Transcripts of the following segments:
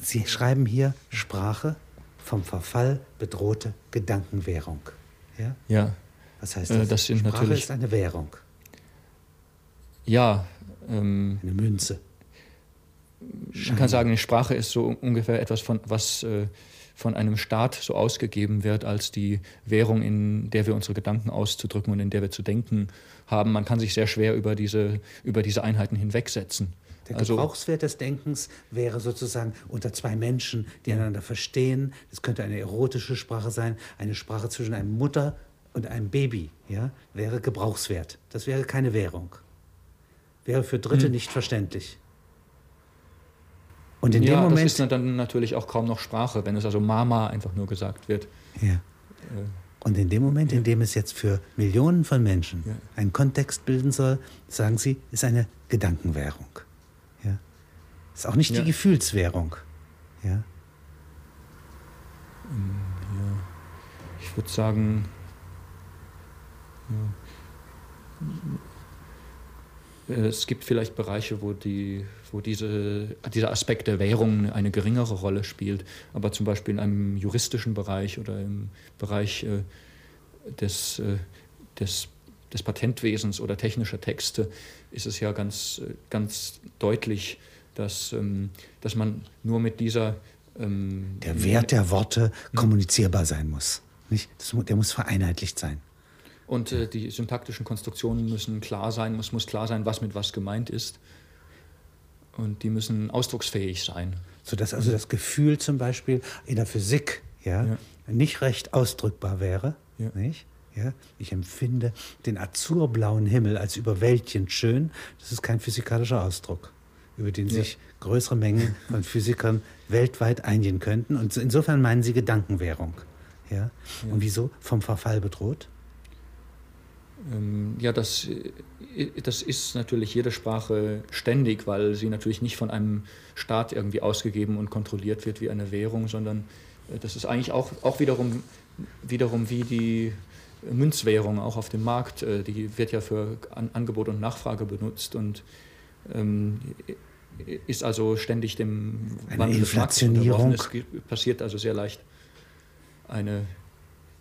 Sie schreiben hier Sprache vom Verfall bedrohte Gedankenwährung. Ja? Ja. Was heißt das? Äh, das Sprache natürlich- ist eine Währung, Ja, ähm, eine Münze. man kann sagen, eine Sprache ist so ungefähr etwas, von, was äh, von einem Staat so ausgegeben wird als die Währung, in der wir unsere Gedanken auszudrücken und in der wir zu denken haben. Man kann sich sehr schwer über diese, über diese Einheiten hinwegsetzen. Der Also, Gebrauchswert des Denkens wäre sozusagen unter zwei Menschen, die einander verstehen. Das könnte eine erotische Sprache sein, eine Sprache zwischen einer Mutter und einem Baby. Ja, wäre Gebrauchswert. Das wäre keine Währung. Wäre für Dritte Hm. nicht verständlich. Und in ja, dem das Moment. ist dann natürlich auch kaum noch Sprache, wenn es also Mama einfach nur gesagt wird. ja. Äh, Und in dem Moment, in dem es jetzt für Millionen von Menschen Ja. einen Kontext bilden soll, sagen Sie, ist eine Gedankenwährung. Ja. Ist auch nicht Ja. die Gefühlswährung. Ja. Ich würde sagen, ja. Äh, es gibt vielleicht Bereiche, wo, die, wo diese, dieser Aspekt der Währung eine geringere Rolle spielt, aber zum Beispiel in einem juristischen Bereich oder im Bereich äh, des, äh, des, des Patentwesens oder technischer Texte ist es ja ganz, äh, ganz deutlich, dass, ähm, dass man nur mit dieser ähm, Der Wert der Worte kommunizierbar sein muss. Nicht? Das, der muss vereinheitlicht sein. Und äh, die syntaktischen Konstruktionen müssen klar sein, es muss klar sein, was mit was gemeint ist. Und die müssen ausdrucksfähig sein. Sodass also das Gefühl zum Beispiel in der Physik ja, Ja. nicht recht ausdrückbar wäre. Ja. Nicht? Ja, ich empfinde den azurblauen Himmel als überwältigend schön. Das ist kein physikalischer Ausdruck, über den Ja. sich größere Mengen von Physikern weltweit einigen könnten. Und insofern meinen Sie Gedankenwährung. Ja? Und wieso? Vom Verfall bedroht? Ähm, ja, das, äh, das ist natürlich jede Sprache ständig, weil sie natürlich nicht von einem Staat irgendwie ausgegeben und kontrolliert wird wie eine Währung, sondern äh, das ist eigentlich auch, auch wiederum, wiederum wie die Münzwährung auch auf dem Markt. äh, Die wird ja für An Angebot und Nachfrage benutzt und ähm, ist also ständig dem Eine Wandel Inflationierung. Es passiert also sehr leicht eine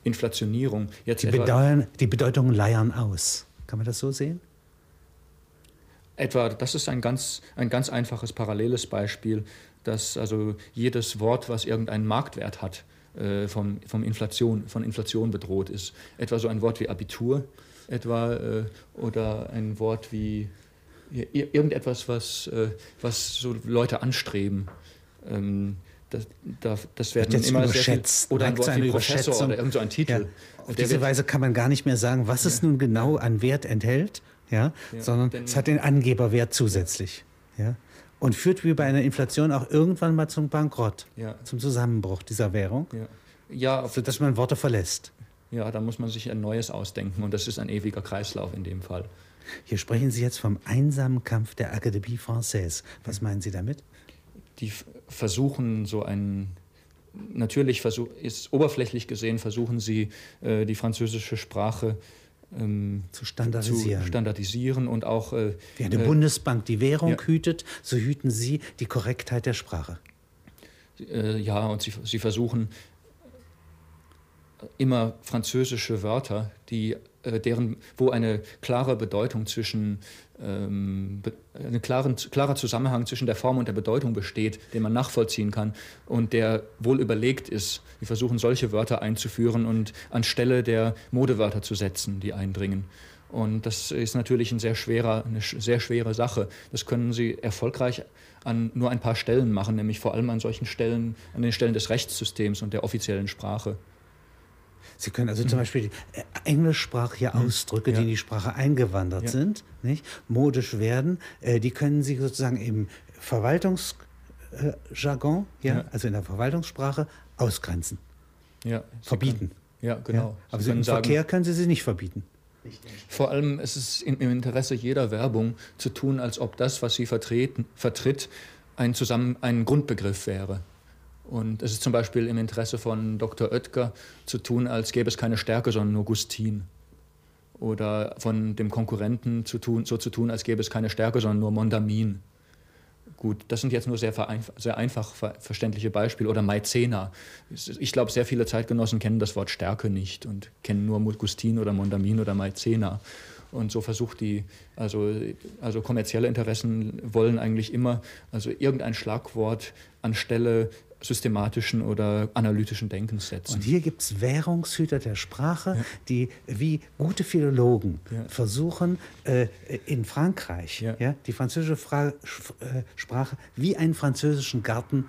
Inflationierung. Jetzt Die, Bedeutung, die Bedeutungen leiern aus. Kann man das so sehen? Etwa, das ist ein ganz, ein ganz einfaches paralleles Beispiel, dass also jedes Wort, was irgendeinen Marktwert hat, äh, vom, vom Inflation, von Inflation bedroht ist. Etwa so ein Wort wie Abitur, etwa äh, oder ein Wort wie irgendetwas, was, äh, was so Leute anstreben. Ähm, das, da, das werden jetzt immer sehr viel, überschätzt, oder ein Wort Professor oder irgend so ein Titel. Ja. Auf diese Weise kann man gar nicht mehr sagen, was es nun genau an Wert enthält, ja, Ja, sondern denn- es hat den Angeberwert zusätzlich. Ja. Und führt wie bei einer Inflation auch irgendwann mal zum Bankrott, zum Zusammenbruch dieser Währung, Ja, ja sodass man Worte verlässt. Ja, da muss man sich ein neues ausdenken und das ist ein ewiger Kreislauf in dem Fall. Hier sprechen Sie jetzt vom einsamen Kampf der Académie Française. Was meinen Sie damit? Die versuchen so ein, natürlich versuch, ist oberflächlich gesehen, versuchen sie äh, die französische Sprache ähm, Zu standardisieren. zu standardisieren und auch äh, Wie eine äh, Bundesbank die Währung ja. hütet, so hüten Sie die Korrektheit der Sprache. äh, ja, und sie, sie versuchen immer französische Wörter, die, deren, wo eine klare Bedeutung zwischen, ähm, ein klaren, klarer Zusammenhang zwischen der Form und der Bedeutung besteht, den man nachvollziehen kann und der wohl überlegt ist. Wir versuchen solche Wörter einzuführen und anstelle der Modewörter zu setzen, die eindringen. Und das ist natürlich ein sehr schwerer, eine sehr schwere Sache. Das können Sie erfolgreich an nur ein paar Stellen machen, nämlich vor allem an solchen Stellen, an den Stellen des Rechtssystems und der offiziellen Sprache. Sie können also zum Beispiel äh, englischsprachige Ausdrücke, die Ja. in die Sprache eingewandert Ja. sind, nicht, modisch werden, äh, die können Sie sozusagen im Verwaltungsjargon, ja, Ja. also in der Verwaltungssprache, ausgrenzen, Ja, verbieten. Können, ja, genau. Aber Sie im sagen, Verkehr können Sie sie nicht verbieten. Vor allem ist es im im Interesse jeder Werbung zu tun, als ob das, was sie vertreten, vertritt, ein, Zusammen ein Grundbegriff wäre. Und es ist zum Beispiel im Interesse von Dr. Oetker zu tun, als gäbe es keine Stärke, sondern nur Gustin. Oder von dem Konkurrenten zu tun, so zu tun, als gäbe es keine Stärke, sondern nur Mondamin. Gut, das sind jetzt nur sehr, sehr einfach verständliche Beispiele. Oder Maizena. Ich glaube, sehr viele Zeitgenossen kennen das Wort Stärke nicht und kennen nur Muscustin oder Mondamin oder Maizena. Und so versucht die, also, also kommerzielle Interessen wollen eigentlich immer also irgendein Schlagwort anstelle systematischen oder analytischen Denkens setzen. Und hier gibt es Währungshüter der Sprache, ja. die wie gute Philologen ja. versuchen, äh, in Frankreich ja. ja die französische Fra äh, Sprache wie einen französischen Garten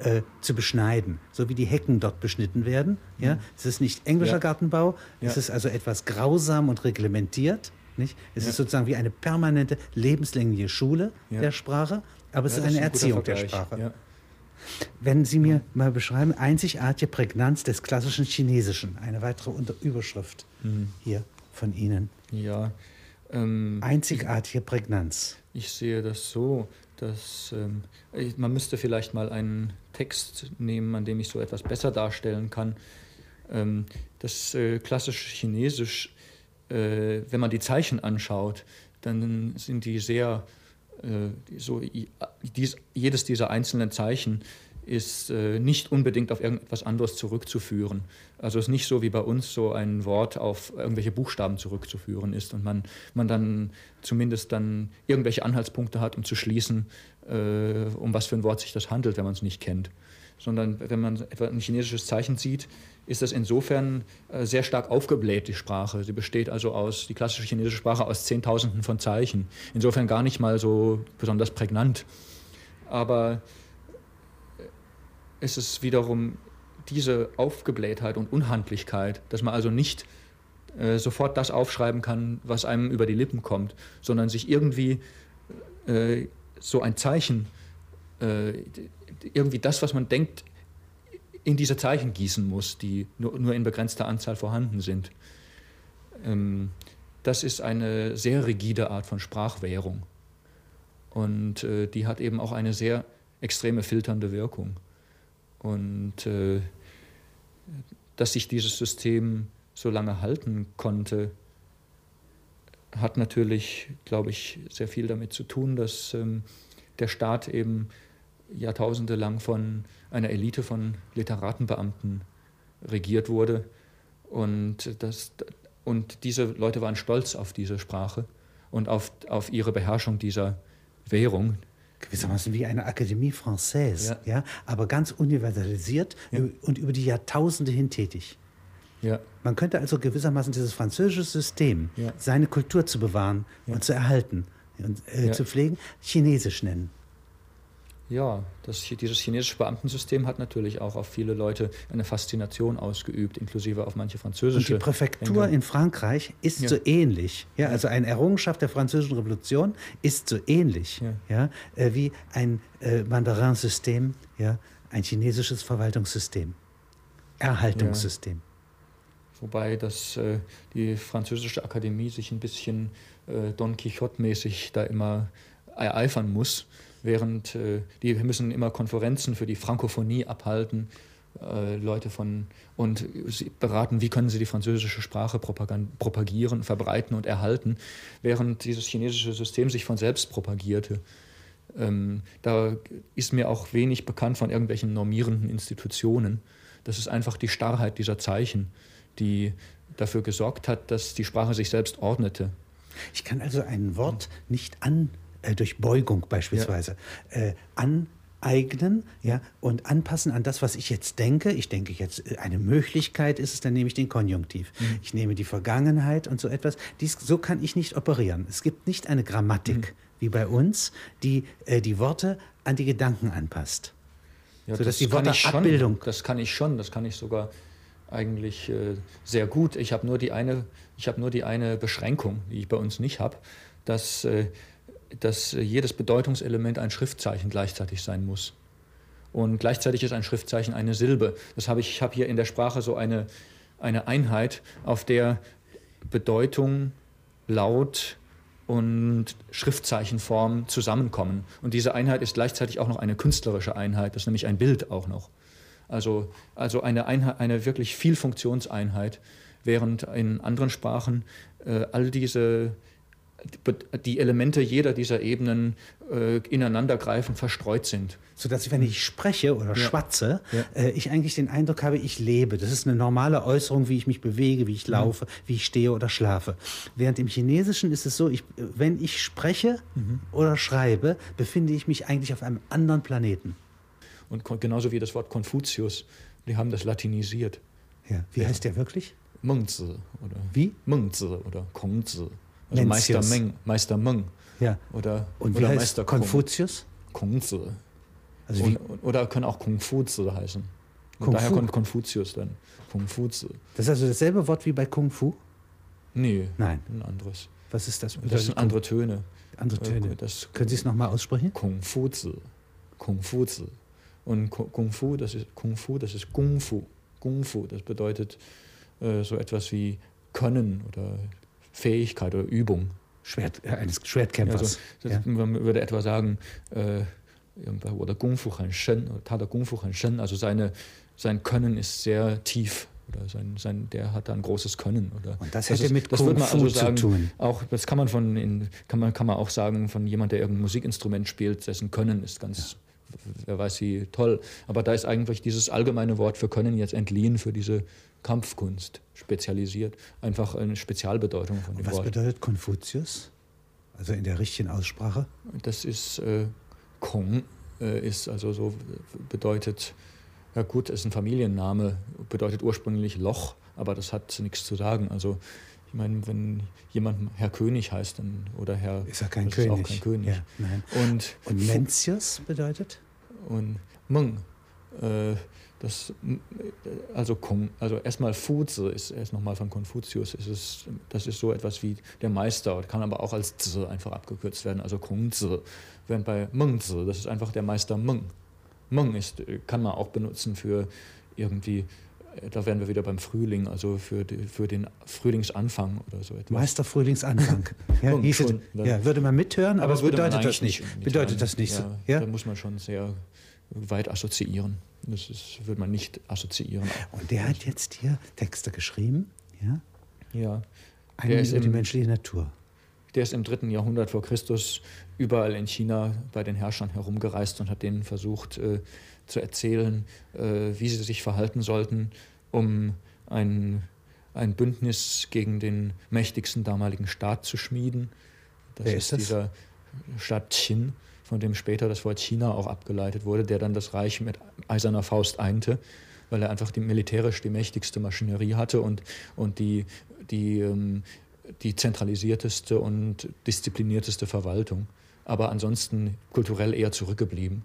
äh, zu beschneiden, so wie die Hecken dort beschnitten werden. Ja? Mhm. Es ist nicht englischer Gartenbau, es ist also etwas grausam und reglementiert. Nicht? Es ist sozusagen wie eine permanente lebenslängliche Schule der Sprache, aber es ist eine ein Erziehung der Sprache. Wenn Sie mir mal beschreiben, einzigartige Prägnanz des klassischen Chinesischen, eine weitere Unter Überschrift mhm. hier von Ihnen. Ja. Ähm, einzigartige Prägnanz. Ich sehe das so, dass ähm, man müsste vielleicht mal einen Text nehmen, an dem ich so etwas besser darstellen kann. Ähm, das äh, klassische Chinesisch, äh, wenn man die Zeichen anschaut, dann sind die sehr so, dies, jedes dieser einzelnen Zeichen ist äh, nicht unbedingt auf irgendetwas anderes zurückzuführen. Also es ist nicht so wie bei uns so ein Wort auf irgendwelche Buchstaben zurückzuführen ist und man, man dann zumindest dann irgendwelche Anhaltspunkte hat, um zu schließen, äh, um was für ein Wort sich das handelt, wenn man es nicht kennt. Sondern wenn man etwa ein chinesisches Zeichen sieht, ist das insofern äh, sehr stark aufgebläht, die Sprache. Sie besteht also aus, die klassische chinesische Sprache aus Zehntausenden von Zeichen. Insofern gar nicht mal so besonders prägnant. Aber äh, es ist wiederum diese Aufgeblähtheit und Unhandlichkeit, dass man also nicht äh, sofort das aufschreiben kann, was einem über die Lippen kommt, sondern sich irgendwie so ein Zeichen, irgendwie das, was man denkt, in diese Zeichen gießen muss, die nur, nur in begrenzter Anzahl vorhanden sind. Ähm, das ist eine sehr rigide Art von Sprachwährung. Und äh, die hat eben auch eine sehr extreme filternde Wirkung. Und äh, dass sich dieses System so lange halten konnte, hat natürlich, glaube ich, sehr viel damit zu tun, dass ähm, der Staat eben Jahrtausende lang von einer Elite von Literatenbeamten regiert wurde. Und, das, und diese Leute waren stolz auf diese Sprache und auf, auf ihre Beherrschung dieser Währung. Gewissermaßen wie eine Akademie Française, ja. ja aber ganz universalisiert ja. und über die Jahrtausende hin tätig. Ja. Man könnte also gewissermaßen dieses französische System, seine Kultur zu bewahren und zu erhalten und äh, zu pflegen, chinesisch nennen. Ja, das, dieses chinesische Beamtensystem hat natürlich auch auf viele Leute eine Faszination ausgeübt, inklusive auf manche französische. Und die Präfektur Enkel. in Frankreich ist ja. so ähnlich. Ja, also eine Errungenschaft der französischen Revolution ist so ähnlich ja. ja äh, wie ein äh, Mandarin-System, ja, ein chinesisches Verwaltungssystem, Erhaltungssystem. Wobei das, äh, die französische Akademie sich ein bisschen äh, Don Quixote-mäßig da immer ereifern muss während äh, die müssen immer Konferenzen für die Frankophonie abhalten, äh, Leute von und beraten, wie können sie die französische Sprache propagieren, verbreiten und erhalten, während dieses chinesische System sich von selbst propagierte. Ähm, da ist mir auch wenig bekannt von irgendwelchen normierenden Institutionen. Das ist einfach die Starrheit dieser Zeichen, die dafür gesorgt hat, dass die Sprache sich selbst ordnete. Ich kann also ein Wort nicht an äh, durch Beugung beispielsweise, ja. äh, aneignen ja, und anpassen an das, was ich jetzt denke. Ich denke jetzt, äh, eine Möglichkeit ist es, dann nehme ich den Konjunktiv. Mhm. Ich nehme die Vergangenheit und so etwas. Dies, so kann ich nicht operieren. Es gibt nicht eine Grammatik mhm. wie bei uns, die äh, die Worte an die Gedanken anpasst. Ja, sodass die Worte Abbildung. Das kann ich schon, das kann ich sogar eigentlich äh, sehr gut. Ich habe nur die eine, ich habe nur die eine Beschränkung, die ich bei uns nicht habe, dass äh, dass jedes Bedeutungselement ein Schriftzeichen gleichzeitig sein muss. Und gleichzeitig ist ein Schriftzeichen eine Silbe. Das habe ich, ich habe hier in der Sprache so eine, eine Einheit, auf der Bedeutung, Laut und Schriftzeichenform zusammenkommen. Und diese Einheit ist gleichzeitig auch noch eine künstlerische Einheit, das ist nämlich ein Bild auch noch. Also, also eine, Einheit, eine wirklich Vielfunktionseinheit, während in anderen Sprachen äh, all diese die Elemente jeder dieser Ebenen äh, ineinandergreifend verstreut sind. Sodass, wenn ich spreche oder Ja. schwatze, Ja. äh, ich eigentlich den Eindruck habe, ich lebe. Das ist eine normale Äußerung, wie ich mich bewege, wie Mhm. ich laufe, wie ich stehe oder schlafe. Während im Chinesischen ist es so, ich, wenn ich spreche Mhm. oder schreibe, befinde ich mich eigentlich auf einem anderen Planeten. Und genauso wie das Wort Konfuzius, die haben das latinisiert. Ja. Wie heißt der wirklich? Mengzi oder Wie? Mengzi oder Kongzi. Also Meister. Meng, Meister Meng Ja. oder, Und wie oder heißt Meister. Konfuzius? Kongzi. Also wie, Und, oder können auch Konfuzi heißen. Und Kung daher Fu? kommt Konfuzius dann. Konfuzi. das ist also dasselbe Wort wie bei Kung Fu? Nee, Nein. ein anderes. Was ist das? Das sind andere Töne. andere Töne. Äh, Das Können Sie es nochmal aussprechen? Kung Fu Zi. Kung Fu Zi. Und Ku- Kung Fu, das ist Kung Fu, das ist Kung Fu. Kung Fu, das bedeutet äh, so etwas wie Können oder Fähigkeit oder Übung. Schwert, äh, eines Schwertkämpfers. Also, das, ja. Man würde etwa sagen, äh, oder Kung Fu Han Shen, oder Tada Kung Fu Han Shen, also seine, sein Können ist sehr tief. Oder sein, sein, der hat da ein großes Können. Oder Und das das hätte ist- mit das Kung Fu also zu sagen, tun. Auch, das kann man von in, kann man, kann man auch sagen von jemand, der irgendein Musikinstrument spielt, dessen Können ist ganz, wer weiß wie toll. Aber da ist eigentlich dieses allgemeine Wort für Können jetzt entliehen für diese Kampfkunst spezialisiert. Einfach eine Spezialbedeutung von dem Was Wort. bedeutet Konfuzius? Also in der richtigen Aussprache? Das ist äh, Kong, äh, ist also so bedeutet, ja gut, ist ein Familienname, bedeutet ursprünglich Loch, aber das hat nichts zu sagen. Also ich meine, wenn jemand Herr König heißt dann, oder Herr Ist er kein König? Ist auch kein König. Ja, nein. Und, Und Mencius bedeutet? und Meng, äh, das, also also erstmal Fuzi ist erst nochmal von Konfuzius, ist es, das ist so etwas wie der Meister, kann aber auch als Zi einfach abgekürzt werden, also Kongzi. Während bei Mengzi, das ist einfach der Meister Meng. Meng ist, kann man auch benutzen für irgendwie, da wären wir wieder beim Frühling, also für, die, für den Frühlingsanfang oder so etwas. Meister Frühlingsanfang. Ja, Schon, dann- ja, würde man mithören, aber, es würde man bedeutet das eigentlich nicht. Bedeutet das nicht so. Ja, Ja? Da muss man schon sehr weit assoziieren. Das ist, würde man nicht assoziieren. Und der hat jetzt hier Texte geschrieben, ja? Ja. Ist über die menschliche Natur. Der ist im dritten Jahrhundert vor Christus überall in China bei den Herrschern herumgereist und hat denen versucht äh, zu erzählen, äh, wie sie sich verhalten sollten, um ein, ein Bündnis gegen den mächtigsten damaligen Staat zu schmieden. Das Wer ist ist dieser Staat Qin, von dem später das Wort China auch abgeleitet wurde, der dann das Reich mit eiserner Faust einte, weil er einfach die, militärisch die mächtigste Maschinerie hatte und, und die, die, ähm, die zentralisierteste und disziplinierteste Verwaltung, aber ansonsten kulturell eher zurückgeblieben.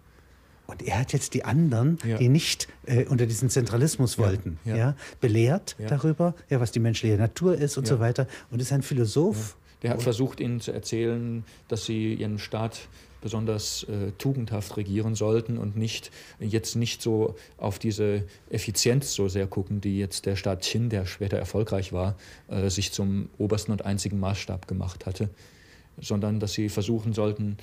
Und er hat jetzt die anderen, Ja. die nicht äh, unter diesen Zentralismus wollten, ja. ja. belehrt darüber, ja, was die menschliche Natur ist und so weiter. Und ist ein Philosoph. Der hat versucht, ihnen zu erzählen, dass sie ihren Staat besonders äh, tugendhaft regieren sollten und nicht jetzt nicht so auf diese Effizienz so sehr gucken, die jetzt der Staat Qin, der später erfolgreich war, äh, sich zum obersten und einzigen Maßstab gemacht hatte, sondern dass sie versuchen sollten,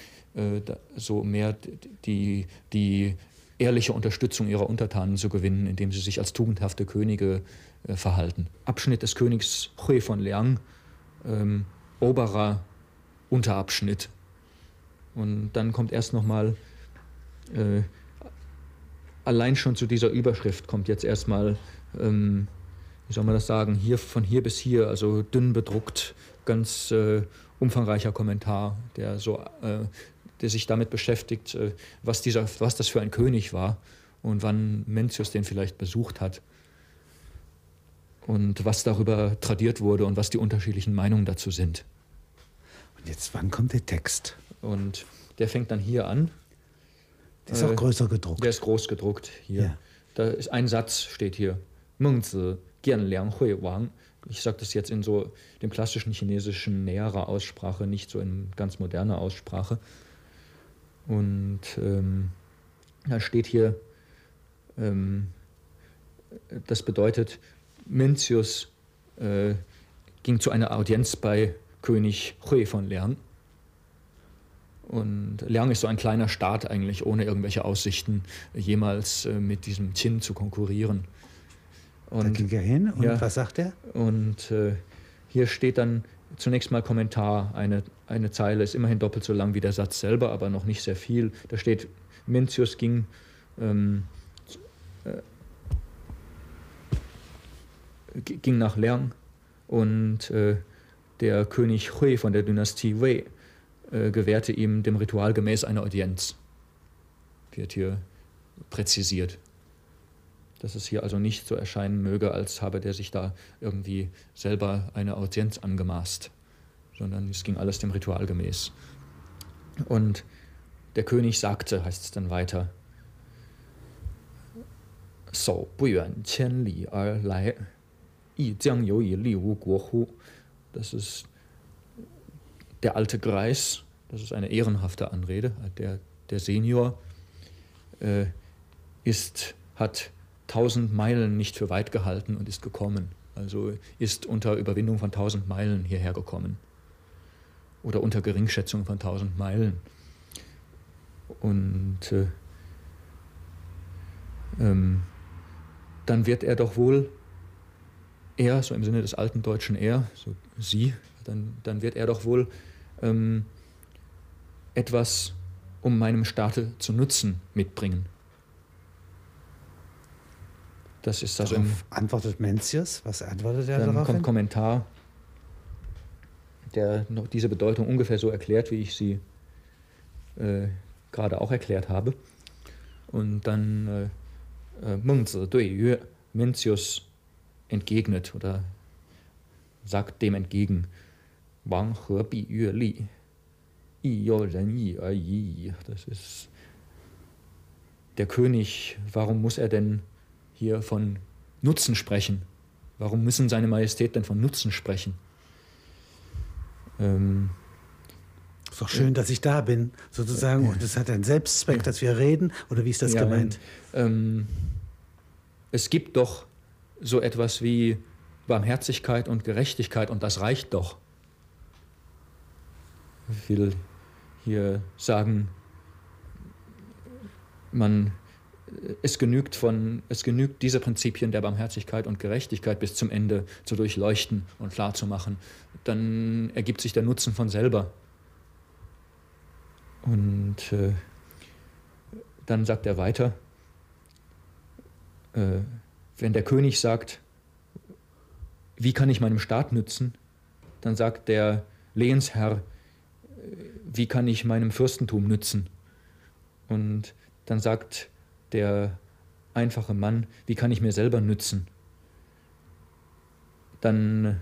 so mehr die, die ehrliche Unterstützung ihrer Untertanen zu gewinnen, indem sie sich als tugendhafte Könige äh, verhalten. Abschnitt des Königs Hui von Liang, ähm, oberer Unterabschnitt. Und dann kommt erst nochmal, äh, allein schon zu dieser Überschrift kommt jetzt erstmal, ähm, wie soll man das sagen, hier von hier bis hier, also dünn bedruckt, ganz äh, umfangreicher Kommentar, der so, äh, der sich damit beschäftigt, äh, was dieser, was das für ein König war und wann Mencius den vielleicht besucht hat und was darüber tradiert wurde und was die unterschiedlichen Meinungen dazu sind. Und jetzt, wann kommt der Text? Und der fängt dann hier an. Der ist Äh, auch größer gedruckt. Der ist groß gedruckt hier. Ja. Da ist ein Satz steht hier. Mengzi Gian Liang Hui Wang. Ich sage das jetzt in so dem klassischen chinesischen näherer Aussprache, nicht so in ganz moderner Aussprache. Und ähm, da steht hier, ähm, das bedeutet, Mencius äh, ging zu einer Audienz bei König Hui von Liang. Und Liang ist so ein kleiner Staat eigentlich, ohne irgendwelche Aussichten, jemals äh, mit diesem Qin zu konkurrieren. da Und, ging er hin und ja. was sagt er? und äh, hier steht dann, zunächst mal Kommentar. Eine, eine Zeile ist immerhin doppelt so lang wie der Satz selber, aber noch nicht sehr viel. Da steht, Mencius ging ähm, äh, ging nach Liang und äh, der König Hui von der Dynastie Wei äh, gewährte ihm dem Ritual gemäß eine Audienz. Wird hier präzisiert dass es hier also nicht so erscheinen möge, als habe der sich da irgendwie selber eine Audienz angemaßt, sondern es ging alles dem Ritual gemäß. Und der König sagte, heißt es dann weiter, So yi jiang you yi li wu guo hu. Das ist der alte Greis, das ist eine ehrenhafte Anrede, der, der Senior äh, ist, hat tausend Meilen nicht für weit gehalten und ist gekommen. Also ist unter Überwindung von tausend Meilen hierher gekommen. Oder unter Geringschätzung von tausend Meilen. Und äh, ähm, dann wird er doch wohl er, so im Sinne des alten deutschen er, so sie, dann, dann wird er doch wohl ähm, etwas, um meinem Staate zu nutzen, mitbringen. Das ist also darauf im, antwortet Mencius, was antwortet er dann darauf? kommt Kommentar, der noch diese Bedeutung ungefähr so erklärt, wie ich sie äh, gerade auch erklärt habe. Und dann äh, äh, Mengzi Dui Mencius entgegnet oder sagt dem entgegen, Wang He Bi Yue Li, Yi Yo Ren Yi Er Yi. Das ist der König. Warum muss er denn hier von Nutzen sprechen? Warum müssen seine Majestät denn von Nutzen sprechen? Ähm, ist doch schön, äh, dass ich da bin, sozusagen. Und es hat einen Selbstzweck, dass wir reden. Oder wie ist das ja, gemeint? Ähm, es gibt doch so etwas wie Barmherzigkeit und Gerechtigkeit und das reicht doch. Ich will hier sagen, man, es, genügt von, es genügt, diese Prinzipien der Barmherzigkeit und Gerechtigkeit bis zum Ende zu durchleuchten und klarzumachen. Dann ergibt sich der Nutzen von selber. Und äh, dann sagt er weiter, äh, wenn der König sagt, wie kann ich meinem Staat nützen, dann sagt der Lehensherr, wie kann ich meinem Fürstentum nützen? Und dann sagt der einfache Mann, wie kann ich mir selber nützen? Dann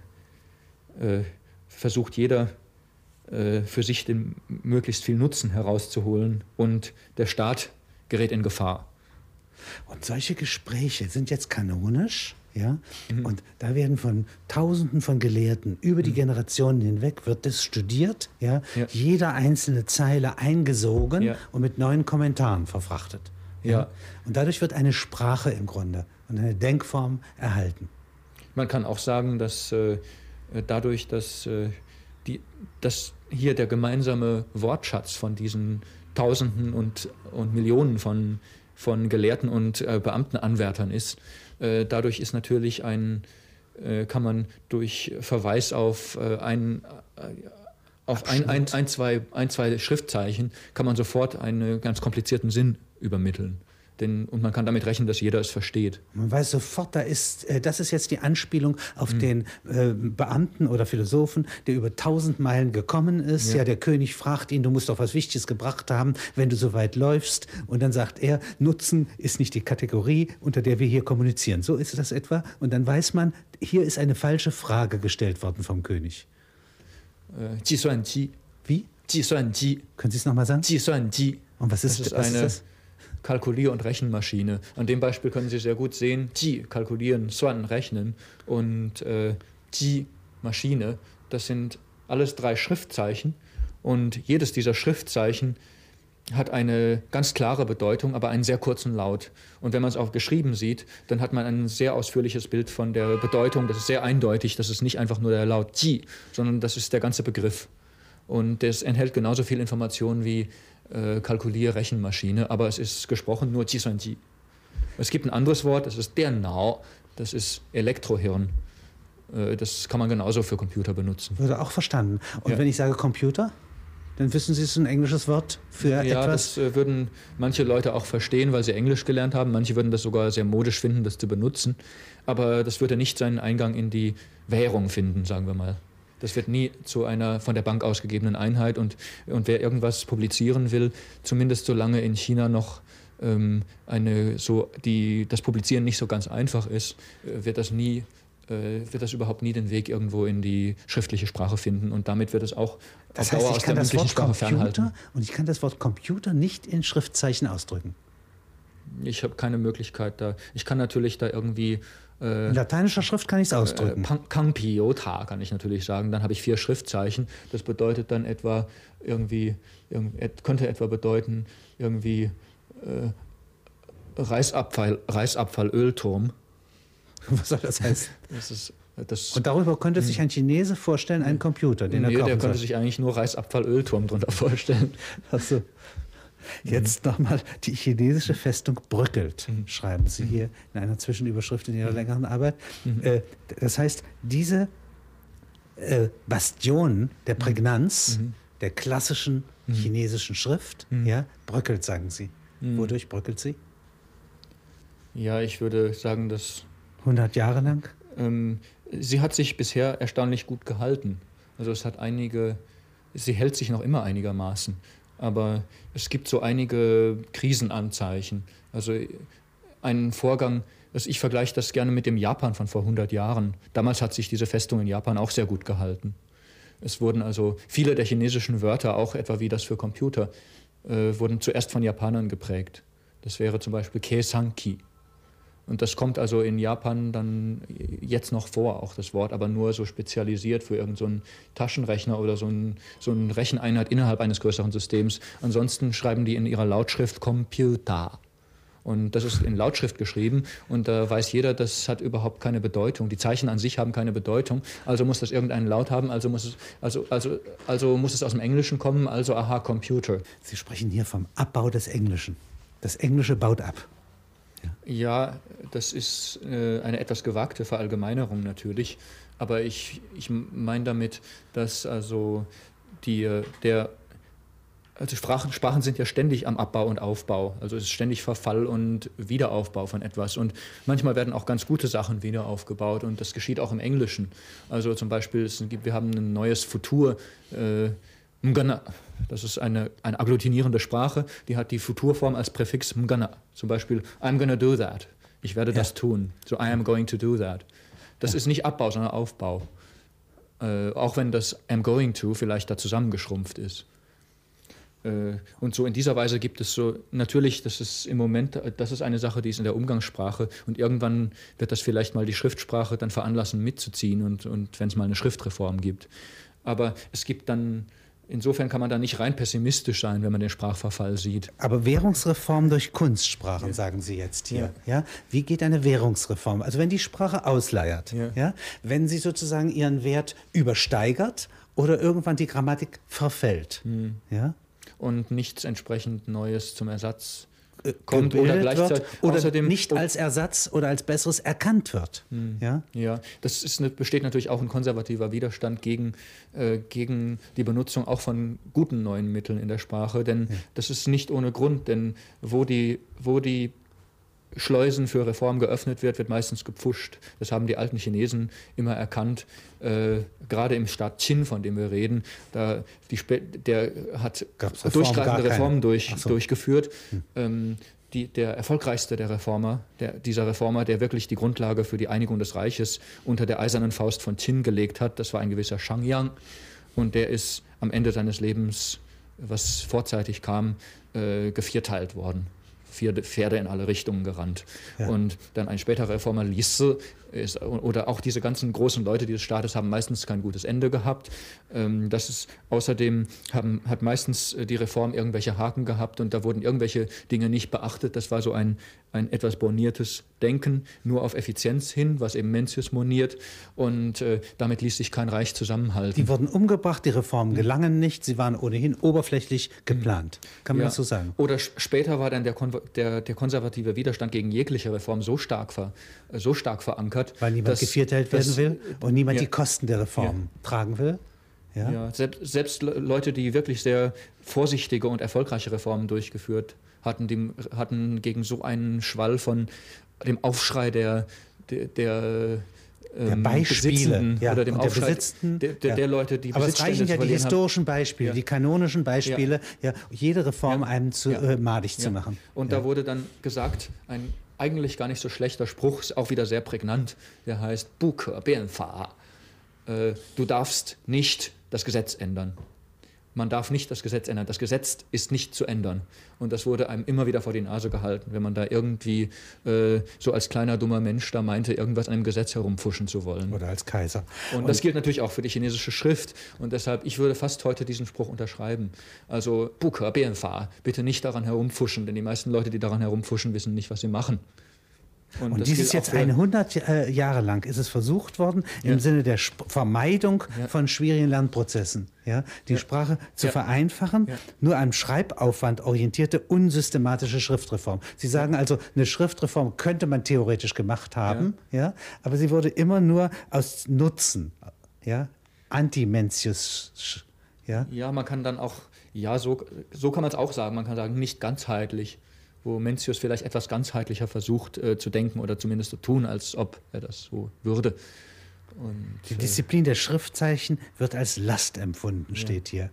äh, versucht jeder äh, für sich den möglichst viel Nutzen herauszuholen und der Staat gerät in Gefahr. Und solche Gespräche sind jetzt kanonisch. Ja? Mhm. Und da werden von Tausenden von Gelehrten über die mhm. Generationen hinweg wird das studiert, ja? ja. jeder einzelne Zeile eingesogen ja. und mit neuen Kommentaren verfrachtet. Ja? Und dadurch wird eine Sprache im Grunde und eine Denkform erhalten. Man kann auch sagen, dass äh, dadurch, dass, äh, die, dass hier der gemeinsame Wortschatz von diesen Tausenden und, und Millionen von von Gelehrten und äh, Beamtenanwärtern ist. Äh, dadurch ist natürlich ein, äh, kann man durch Verweis auf äh, ein auf ein, ein, ein, zwei, ein, zwei Schriftzeichen kann man sofort einen ganz komplizierten Sinn übermitteln. Denn, und man kann damit rechnen, dass jeder es versteht. Man weiß sofort, da ist, äh, das ist jetzt die Anspielung auf mhm. den äh, Beamten oder Philosophen, der über tausend Meilen gekommen ist. Ja. ja. der König fragt ihn, du musst doch was Wichtiges gebracht haben, wenn du so weit läufst. Und dann sagt er, Nutzen ist nicht die Kategorie, unter der wir hier kommunizieren. So ist das etwa. Und dann weiß man, hier ist eine falsche Frage gestellt worden vom König Äh, 计算机. Wie? 计算机. Können Sie es nochmal sagen? 计算机. Und was ist, das ist was eine, ist das? Kalkulier- und Rechenmaschine. An dem Beispiel können Sie sehr gut sehen, Ji, kalkulieren, Swan, rechnen und äh, Ji, Maschine, das sind alles drei Schriftzeichen und jedes dieser Schriftzeichen hat eine ganz klare Bedeutung, aber einen sehr kurzen Laut. Und wenn man es auch geschrieben sieht, dann hat man ein sehr ausführliches Bild von der Bedeutung. Das ist sehr eindeutig. Das ist nicht einfach nur der Laut Ji, sondern das ist der ganze Begriff. Und das enthält genauso viel Informationen wie äh, Kalkulier-Rechenmaschine, aber es ist gesprochen nur Jisuanji. Es gibt ein anderes Wort, das ist der Nao, das ist Elektrohirn. Äh, das kann man genauso für Computer benutzen. Würde auch verstanden. Und Ja. wenn ich sage Computer, dann wissen Sie, es ist ein englisches Wort für Ja, etwas. das äh, würden manche Leute auch verstehen, weil sie Englisch gelernt haben. Manche würden das sogar sehr modisch finden, das zu benutzen. Aber das würde nicht seinen Eingang in die Währung finden, sagen wir mal. Das wird nie zu einer von der Bank ausgegebenen Einheit. Und, und wer irgendwas publizieren will, zumindest solange in China noch ähm, eine, so die, das Publizieren nicht so ganz einfach ist, äh, wird das nie wird das überhaupt nie den Weg irgendwo in die schriftliche Sprache finden und damit wird es auch Das auf heißt, Dauer aus der das mündlichen Sprache fernhalten. Und ich kann das Wort Computer nicht in Schriftzeichen ausdrücken. Ich habe keine Möglichkeit da. Ich kann natürlich da irgendwie äh, In lateinischer Schrift kann ich es äh, ausdrücken. Kangpiota kann ich natürlich sagen. Dann habe ich vier Schriftzeichen. Das bedeutet dann etwa irgendwie, könnte etwa bedeuten irgendwie äh, Reisabfall, Reisabfallölturm. Was soll das heißen? Das ist das. Und darüber könnte sich ein Chinese vorstellen, einen Computer, den nee, er der kaufen könnte soll. sich eigentlich nur Reisabfallölturm drunter vorstellen. Ach so. Jetzt nochmal, die chinesische Festung bröckelt, schreiben Sie hier in einer Zwischenüberschrift in Ihrer längeren Arbeit. Äh, das heißt, diese äh, Bastion der Prägnanz der klassischen chinesischen Schrift ja, bröckelt, sagen Sie. Wodurch bröckelt sie? Ja, ich würde sagen, dass 100 Jahre lang? Ähm, sie hat sich bisher erstaunlich gut gehalten. Also es hat einige, sie hält sich noch immer einigermaßen, aber es gibt so einige Krisenanzeichen. Also ein Vorgang, also ich vergleiche das gerne mit dem Japan von vor 100 Jahren. Damals hat sich diese Festung in Japan auch sehr gut gehalten. Es wurden also viele der chinesischen Wörter, auch etwa wie das für Computer, äh, wurden zuerst von Japanern geprägt. Das wäre zum Beispiel Keisanki. Und das kommt also in Japan dann jetzt noch vor, auch das Wort, aber nur so spezialisiert für irgendeinen so Taschenrechner oder so, ein, so eine Recheneinheit innerhalb eines größeren Systems. Ansonsten schreiben die in ihrer Lautschrift Computer. Und das ist in Lautschrift geschrieben und da weiß jeder, das hat überhaupt keine Bedeutung. Die Zeichen an sich haben keine Bedeutung, also muss das irgendeinen Laut haben, also muss es, also, also, also muss es aus dem Englischen kommen, also aha, Computer. Sie sprechen hier vom Abbau des Englischen. Das Englische baut ab. Ja, das ist äh, eine etwas gewagte Verallgemeinerung natürlich, aber ich, ich meine damit, dass also die, der, also Sprachen, Sprachen sind ja ständig am Abbau und Aufbau, also es ist ständig Verfall und Wiederaufbau von etwas. Und manchmal werden auch ganz gute Sachen wieder aufgebaut und das geschieht auch im Englischen. Also zum Beispiel, es gibt, wir haben ein neues Futur, äh, Mgana, das ist eine, eine agglutinierende Sprache, die hat die Futurform als Präfix Mgana. Zum Beispiel, I'm gonna do that. Ich werde das tun. So, I am going to do that. Das ist nicht Abbau, sondern Aufbau. Äh, auch wenn das am going to vielleicht da zusammengeschrumpft ist. Äh, und so in dieser Weise gibt es so, natürlich, das ist im Moment, das ist eine Sache, die ist in der Umgangssprache und irgendwann wird das vielleicht mal die Schriftsprache dann veranlassen mitzuziehen und, und wenn es mal eine Schriftreform gibt. Aber es gibt dann, insofern kann man da nicht rein pessimistisch sein, wenn man den Sprachverfall sieht. Aber Währungsreform durch Kunstsprachen, sagen Sie jetzt hier. Ja. Wie geht eine Währungsreform? Also wenn die Sprache ausleiert, Ja. ja. wenn sie sozusagen ihren Wert übersteigert oder irgendwann die Grammatik verfällt. Hm. Ja. Und nichts entsprechend Neues zum Ersatz kommt oder gleichzeitig oder außerdem nicht als Ersatz oder als Besseres erkannt wird. Hm. Ja? Ja, das ist eine, besteht natürlich auch ein konservativer Widerstand gegen, äh, gegen die Benutzung auch von guten neuen Mitteln in der Sprache, denn das ist nicht ohne Grund, denn wo die, wo die Schleusen für Reform geöffnet wird, wird meistens gepfuscht. Das haben die alten Chinesen immer erkannt. Äh, gerade im Staat Qin, von dem wir reden, da die, Spe- der hat? Gar durchgreifende. Reformen durch, so. durchgeführt. Ähm, die, der erfolgreichste der Reformer, der, dieser Reformer, der wirklich die Grundlage für die Einigung des Reiches unter der eisernen Faust von Qin gelegt hat, das war ein gewisser Shang Yang. Und der ist am Ende seines Lebens, was vorzeitig kam, äh, gevierteilt worden. Vier Pferde in alle Richtungen gerannt. Ja. Und dann ein späterer Reformer, Li Si, ist, oder auch diese ganzen großen Leute dieses Staates haben meistens kein gutes Ende gehabt. Ähm, das ist, außerdem haben, hat meistens äh, die Reform irgendwelche Haken gehabt und da wurden irgendwelche Dinge nicht beachtet. Das war so ein, ein etwas borniertes Denken, nur auf Effizienz hin, was eben Mencius moniert. Und äh, damit ließ sich kein Reich zusammenhalten. Die wurden umgebracht, die Reformen gelangen nicht, sie waren ohnehin oberflächlich geplant. Kann man Ja. das so sagen? Oder später war dann der, der, der konservative Widerstand gegen jegliche Reform so stark, ver, so stark verankert, hat. Weil niemand dass- gevierteilt werden dass- will und niemand ja. die Kosten der Reform tragen will. Ja? Ja, selbst, selbst Le- Leute, die wirklich sehr vorsichtige und erfolgreiche Reformen durchgeführt hatten, die hatten gegen so einen Schwall von dem Aufschrei der, der, der, ähm, Beispiele, ja, oder dem der Aufschrei Besitzenden, der, der, ja. der Leute, die Aber es reichen ja die verlieren haben. historischen Beispiele, Ja. die kanonischen Beispiele, ja. jede Reform Ja. einem zu, Ja. äh, madig zu Ja. machen. Und ja. da wurde dann gesagt, ein eigentlich gar nicht so schlechter Spruch, ist auch wieder sehr prägnant, der heißt Buke, Bienfa. Äh, Du darfst nicht das Gesetz ändern. Man darf nicht das Gesetz ändern. Das Gesetz ist nicht zu ändern. Und das wurde einem immer wieder vor die Nase gehalten, wenn man da irgendwie äh, so als kleiner dummer Mensch da meinte, irgendwas an einem Gesetz herumfuschen zu wollen. Oder als Kaiser. Und das gilt natürlich auch für die chinesische Schrift. Und deshalb, ich würde fast heute diesen Spruch unterschreiben. Also, Buka, Bienfa, bitte nicht daran herumfuschen, denn die meisten Leute, die daran herumfuschen, wissen nicht, was sie machen. Und dieses gilt auch jetzt für- eine 100 äh, Jahre lang ist es versucht worden, im Ja. Sinne der Sp Vermeidung Ja. von schwierigen Lernprozessen, ja, die Ja. Sprache zu vereinfachen, nur am Schreibaufwand orientierte, unsystematische Schriftreform. Sie sagen also, eine Schriftreform könnte man theoretisch gemacht haben, ja, aber sie wurde immer nur aus Nutzen, ja, anti-Mencius, ja, Ja, man kann dann auch, ja, so, so kann man es auch sagen. Man kann sagen, nicht ganzheitlich, wo Mencius vielleicht etwas ganzheitlicher versucht äh, zu denken oder zumindest zu tun, als ob er das so würde. Und, Die Disziplin der Schriftzeichen wird als Last empfunden, steht hier.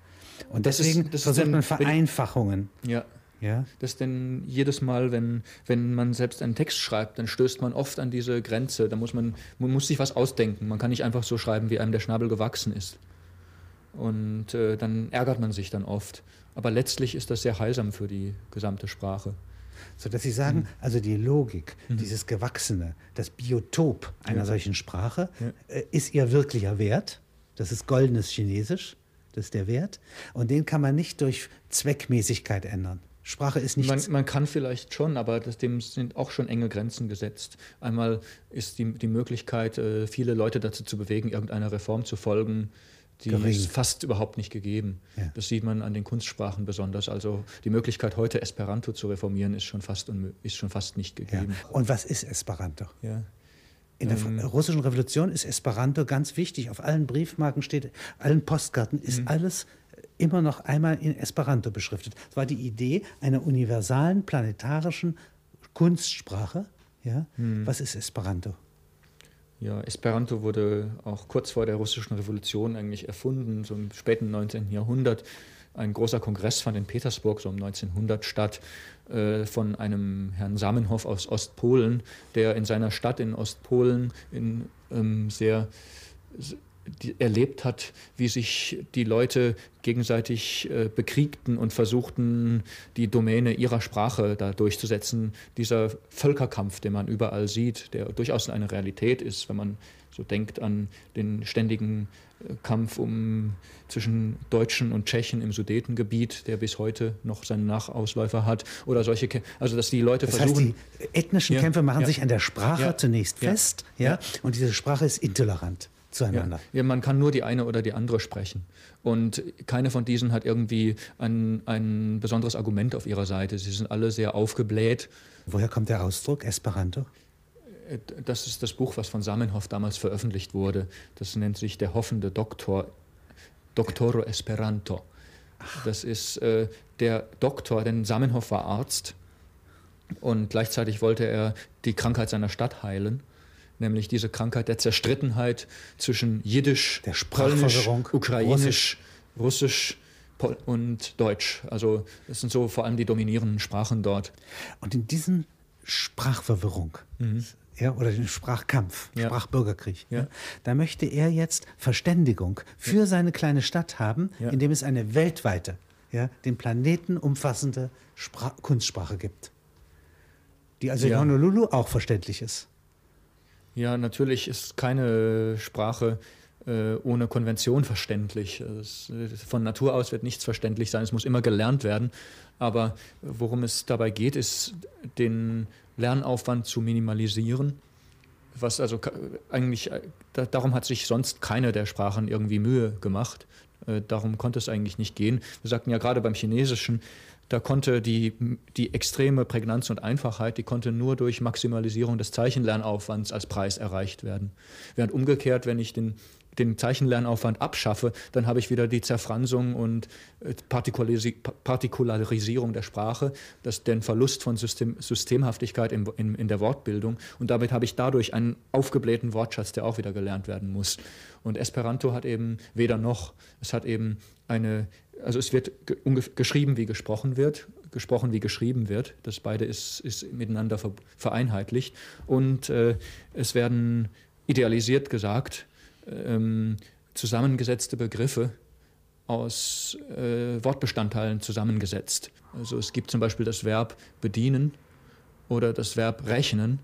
Und Das ist- deswegen das ist versucht dann- man Vereinfachungen. ja, Ja, Das denn jedes Mal, wenn, wenn man selbst einen Text schreibt, dann stößt man oft an diese Grenze. Da muss man, man muss sich was ausdenken. Man kann nicht einfach so schreiben, wie einem der Schnabel gewachsen ist. Und äh, dann ärgert man sich dann oft. Aber letztlich ist das sehr heilsam für die gesamte Sprache. So dass Sie sagen, Mhm. also die Logik, dieses Gewachsene, das Biotop einer solchen Sprache äh, ist ihr wirklicher Wert. Das ist goldenes Chinesisch, das ist der Wert. Und den kann man nicht durch Zweckmäßigkeit ändern. Sprache ist nicht Man, man kann vielleicht schon, aber das, dem sind auch schon enge Grenzen gesetzt. Einmal ist die, die Möglichkeit, äh, viele Leute dazu zu bewegen, irgendeiner Reform zu folgen, die Gering. ist fast überhaupt nicht gegeben. Ja. Das sieht man an den Kunstsprachen besonders. Also die Möglichkeit, heute Esperanto zu reformieren, ist schon fast, ist schon fast nicht Ja. gegeben. Und was ist Esperanto? Ja. In der Ähm. russischen Revolution ist Esperanto ganz wichtig. Auf allen Briefmarken steht, allen Postkarten Mhm. ist alles immer noch einmal in Esperanto beschriftet. Es war die Idee einer universalen planetarischen Kunstsprache. Ja? Mhm. Was ist Esperanto? Ja, Esperanto wurde auch kurz vor der russischen Revolution eigentlich erfunden, so im späten 19. Jahrhundert. Ein großer Kongress fand in Petersburg so um 1900 statt äh, von einem Herrn Samenhoff aus Ostpolen, der in seiner Stadt in Ostpolen in ähm, sehr erlebt hat, wie sich die Leute gegenseitig äh, bekriegten und versuchten, die Domäne ihrer Sprache da durchzusetzen. Dieser Völkerkampf, den man überall sieht, der durchaus eine Realität ist, wenn man so denkt an den ständigen äh, Kampf um, zwischen Deutschen und Tschechen im Sudetengebiet, der bis heute noch seinen Nachausläufer hat, oder solche, Kä- also dass die Leute Das heißt, versuchen, die ethnischen Ja, Kämpfe machen ja. sich an der Sprache Ja, zunächst fest. Ja. Und diese Sprache ist intolerant zueinander. Ja, ja, man kann nur die eine oder die andere sprechen. Und keine von diesen hat irgendwie ein, ein besonderes Argument auf ihrer Seite. Sie sind alle sehr aufgebläht. Woher kommt der Ausdruck Esperanto? Äh, Das ist das Buch, was von Samenhoff damals veröffentlicht wurde. Das nennt sich Der hoffende Doktor, Doctoro Esperanto. Das ist äh, der Doktor, denn Samenhoff war Arzt und gleichzeitig wollte er die Krankheit seiner Stadt heilen, nämlich diese Krankheit der Zerstrittenheit zwischen Jiddisch, Der Polnisch, Sprachverwirrung, Ukrainisch, Russisch, Pol und Deutsch. Also das sind so vor allem die dominierenden Sprachen dort. Und in diesen Sprachverwirrung ja, oder den Sprachkampf, Ja. Sprachbürgerkrieg, ja. Ja. da möchte er jetzt Verständigung für seine kleine Stadt haben, Ja. indem es eine weltweite, ja, den Planeten umfassende Spra Kunstsprache gibt. Die also in Ja. Honolulu auch verständlich ist. Ja, natürlich ist keine Sprache äh, ohne Konvention verständlich. Es, äh, von Natur aus wird nichts verständlich sein, es muss immer gelernt werden. Aber worum es dabei geht, ist, den Lernaufwand zu minimalisieren was also eigentlich, äh, da, darum hat sich sonst keine der Sprachen irgendwie Mühe gemacht. Äh, darum konnte es eigentlich nicht gehen. Wir sagten ja gerade beim Chinesischen, da konnte die, die extreme Prägnanz und Einfachheit, die konnte nur durch Maximalisierung des Zeichenlernaufwands als Preis erreicht werden. Während umgekehrt, wenn ich den den Zeichenlernaufwand abschaffe, dann habe ich wieder die Zerfransung und äh, Partikularisierung der Sprache, das, den Verlust von System, Systemhaftigkeit in, in, in, der Wortbildung. Und damit habe ich dadurch einen aufgeblähten Wortschatz, der auch wieder gelernt werden muss. Und Esperanto hat eben weder noch. Es hat eben eine, also es wird geschrieben, wie gesprochen wird, gesprochen, wie geschrieben wird. Das beide ist, ist miteinander vereinheitlicht. Und äh, es werden idealisiert gesagt, ähm, zusammengesetzte Begriffe aus äh, Wortbestandteilen zusammengesetzt. Also es gibt zum Beispiel das Verb bedienen oder das Verb rechnen.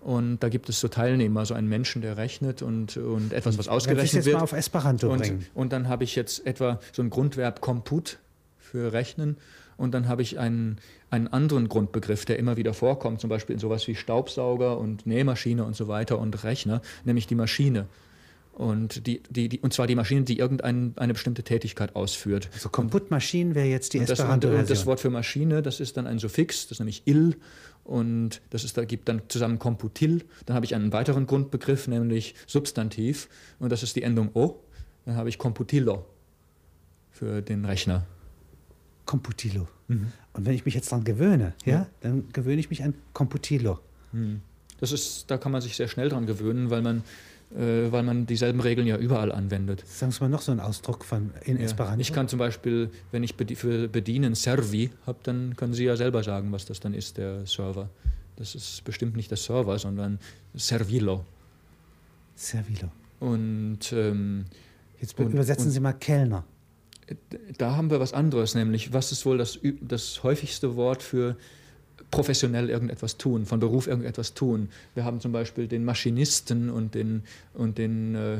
Und da gibt es so Teilnehmer, so einen Menschen, der rechnet und, und etwas, was ausgerechnet jetzt wird. Mal auf Esperanto und, bringen. und dann habe ich jetzt etwa so ein Grundverb comput für rechnen. Und dann habe ich einen, einen anderen Grundbegriff, der immer wieder vorkommt, zum Beispiel in sowas wie Staubsauger und Nähmaschine und so weiter und Rechner, nämlich die Maschine. Und, die, die, die, und zwar die Maschine, die irgendeine eine bestimmte Tätigkeit ausführt. Also Komputmaschinen wäre jetzt die und das, das Wort für Maschine, das ist dann ein Suffix, das ist nämlich il. Und das ist, da gibt dann zusammen Komputil. Dann habe ich einen weiteren Grundbegriff, nämlich Substantiv. Und das ist die Endung o. Dann habe ich Computilo für den Rechner. Computilo. Mhm. Und wenn ich mich jetzt daran gewöhne, ja, ja, dann gewöhne ich mich an Computilo. Mhm. Das ist, da kann man sich sehr schnell dran gewöhnen, weil man äh, weil man dieselben Regeln ja überall anwendet. Sagen Sie mal noch so einen Ausdruck von in ja. Esperanto. Ich kann zum Beispiel, wenn ich für bedienen Servi habe, dann können Sie ja selber sagen, was das dann ist, der Server. Das ist bestimmt nicht der Server, sondern Servilo. Servilo. Und ähm, jetzt und, übersetzen und, Sie mal Kellner. Da haben wir was anderes, nämlich was ist wohl das, das häufigste Wort für professionell irgendetwas tun, von Beruf irgendetwas tun. Wir haben zum Beispiel den Maschinisten und den, und den äh,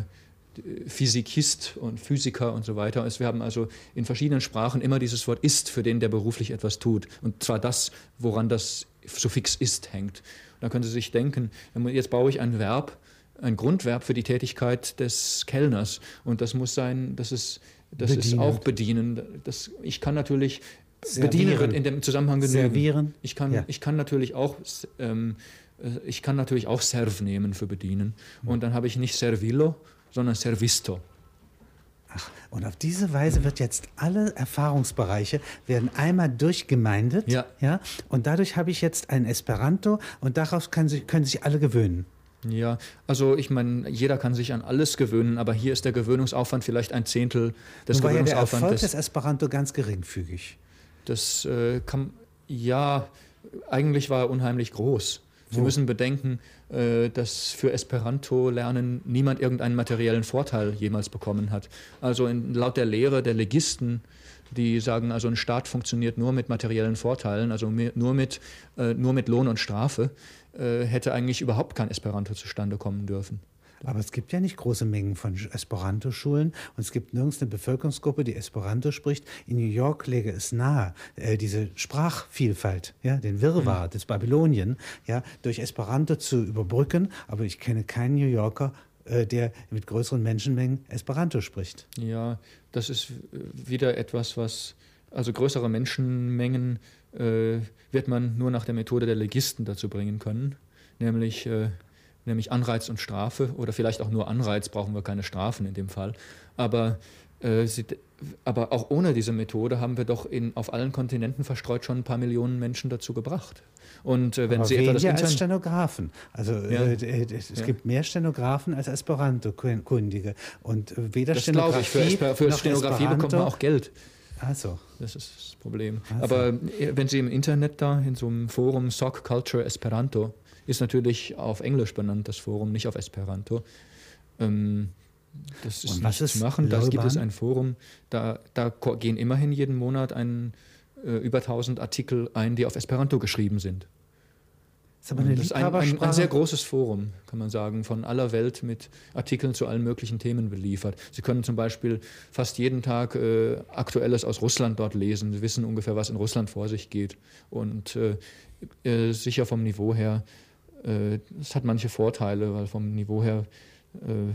Physikist und Physiker und so weiter. Wir haben also in verschiedenen Sprachen immer dieses Wort ist, für den der beruflich etwas tut. Und zwar das, woran das Suffix ist hängt. Und da können Sie sich denken, jetzt baue ich ein Verb, ein Grundverb für die Tätigkeit des Kellners. Und das muss sein, das ist, das ist auch bedienen. Das, ich kann natürlich Bedienen wird in dem Zusammenhang genügen. Servieren. Ich kann, ja. ich kann natürlich auch ähm, äh, ich kann natürlich auch Serv nehmen für bedienen. Mhm. Und dann habe ich nicht Servilo, sondern Servisto. Ach, und auf diese Weise wird jetzt alle Erfahrungsbereiche werden einmal durchgemeindet. Ja. ja und dadurch habe ich jetzt ein Esperanto und darauf können sich, können sich alle gewöhnen. Ja, also ich meine, jeder kann sich an alles gewöhnen, aber hier ist der Gewöhnungsaufwand vielleicht ein Zehntel des Nun Gewöhnungsaufwandes. Ja der Erfolg des Esperanto ganz geringfügig. Das äh, kann, ja, eigentlich war er unheimlich groß. Sie müssen bedenken, äh, dass für Esperanto-Lernen niemand irgendeinen materiellen Vorteil jemals bekommen hat. Also in, laut der Lehre der Legisten, die sagen, also ein Staat funktioniert nur mit materiellen Vorteilen, also nur mit, äh, nur mit Lohn und Strafe, äh, hätte eigentlich überhaupt kein Esperanto zustande kommen dürfen. Aber es gibt ja nicht große Mengen von Esperanto-Schulen und es gibt nirgends eine Bevölkerungsgruppe, die Esperanto spricht. In New York läge es nahe, äh, diese Sprachvielfalt, ja, den Wirrwarr mhm. des Babylonien, ja, durch Esperanto zu überbrücken. Aber ich kenne keinen New Yorker, äh, der mit größeren Menschenmengen Esperanto spricht. Ja, das ist wieder etwas, was, also größere Menschenmengen äh, wird man nur nach der Methode der Legisten dazu bringen können, nämlich äh, nämlich Anreiz und Strafe oder vielleicht auch nur Anreiz, brauchen wir keine Strafen in dem Fall. Aber, äh, sie, aber auch ohne diese Methode haben wir doch in, auf allen Kontinenten verstreut schon ein paar Millionen Menschen dazu gebracht. Und äh, wenn aber Sie etwa das Internet als Stenografen. Also ja. äh, es ja. gibt mehr Stenografen als Esperanto-Kundige. Und äh, weder das Stenografie ich. Für, Esper für Stenografie Esperanto, bekommt man auch Geld. Also. Das ist das Problem. Also. Aber äh, wenn Sie im Internet da in so einem Forum Sock Culture Esperanto ist natürlich auf Englisch benannt, das Forum, nicht auf Esperanto. Ähm, das ist was nicht zu machen. Da gibt es ein Forum, da, da gehen immerhin jeden Monat ein, äh, über 1000 Artikel ein, die auf Esperanto geschrieben sind. Das ist das ist ein, ein, ein, sehr großes Forum, kann man sagen, von aller Welt mit Artikeln zu allen möglichen Themen beliefert. Sie können zum Beispiel fast jeden Tag äh, Aktuelles aus Russland dort lesen. Sie wissen ungefähr, was in Russland vor sich geht. Und äh, äh sicher vom Niveau her es hat manche Vorteile, weil vom Niveau her, äh,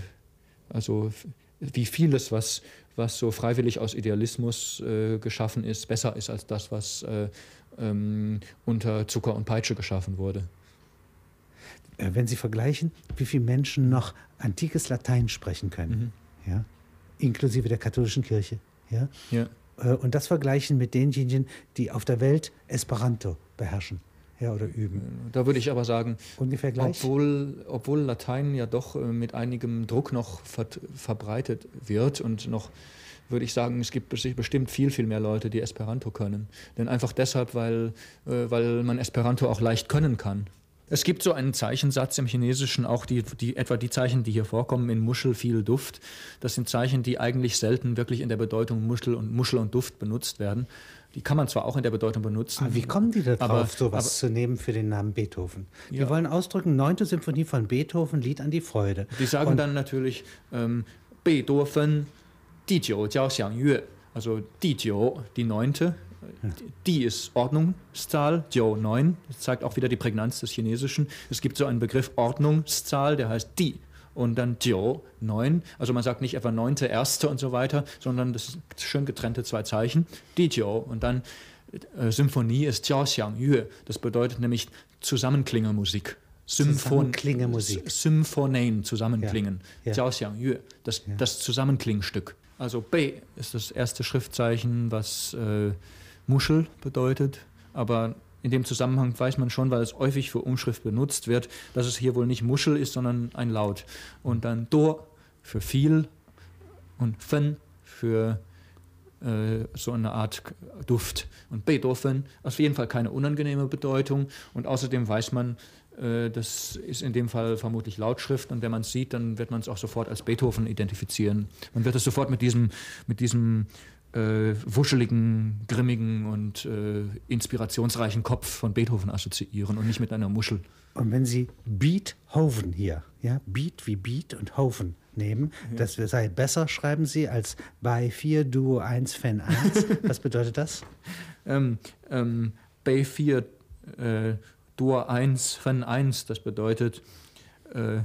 also wie vieles, was, was so freiwillig aus Idealismus äh, geschaffen ist, besser ist als das, was äh, ähm, unter Zucker und Peitsche geschaffen wurde. Äh, wenn Sie vergleichen, wie viele Menschen noch antikes Latein sprechen können, mhm. ja, inklusive der katholischen Kirche, ja, ja. Äh, und das vergleichen mit denjenigen, die auf der Welt Esperanto beherrschen ja, oder üben. Da würde ich aber sagen, ungefähr gleich. Obwohl, obwohl Latein ja doch äh, mit einigem Druck noch ver verbreitet wird und noch würde ich sagen, es gibt bestimmt viel, viel mehr Leute, die Esperanto können. Denn einfach deshalb, weil, äh, weil man Esperanto auch leicht können kann. Es gibt so einen Zeichensatz im Chinesischen, auch die, die, etwa die Zeichen, die hier vorkommen, in Muschel viel Duft. Das sind Zeichen, die eigentlich selten wirklich in der Bedeutung Muschel und, Muschel und Duft benutzt werden. Die kann man zwar auch in der Bedeutung benutzen. Aber wie kommen die da drauf, sowas zu nehmen für den Namen Beethoven? Die ja. wollen ausdrücken, neunte Symphonie von Beethoven, Lied an die Freude. Die sagen Und dann natürlich ähm, Beethoven, die Jiu Jiao Xiang Yue. Also die Jiu, die neunte, die ist Ordnungszahl, Jiu 9. Das zeigt auch wieder die Prägnanz des Chinesischen. Es gibt so einen Begriff Ordnungszahl, der heißt die und dann Jiu, neun. Also man sagt nicht etwa neunte, erste und so weiter, sondern das sind schön getrennte zwei Zeichen. Di Jiu und dann äh, Symphonie ist Jiao Xiang Yue. Das bedeutet nämlich Zusammenklingermusik. Symphon Zusammenklingermusik. Symphonen, zusammenklingen. Ja. Jiao Xiang Yue, das, ja. das Zusammenklingstück. Also B ist das erste Schriftzeichen, was äh, Muschel bedeutet, aber in dem Zusammenhang weiß man schon, weil es häufig für Umschrift benutzt wird, dass es hier wohl nicht Muschel ist, sondern ein Laut. Und dann Do für viel und Fen für äh, so eine Art Duft. Und Beethoven auf jeden Fall keine unangenehme Bedeutung. Und außerdem weiß man, äh, das ist in dem Fall vermutlich Lautschrift. Und wenn man es sieht, dann wird man es auch sofort als Beethoven identifizieren. Man wird es sofort mit diesem, mit diesem äh, wuscheligen, grimmigen und äh, inspirationsreichen Kopf von Beethoven assoziieren und nicht mit einer Muschel. Und wenn Sie Beethoven hier, ja, Beat wie Beat und Hoven nehmen, ja. das sei besser, schreiben Sie, als bei 4 Duo 1 Fan 1. Was bedeutet das? Ähm, ähm, bei 4 äh, Duo 1 Fan 1, das bedeutet äh,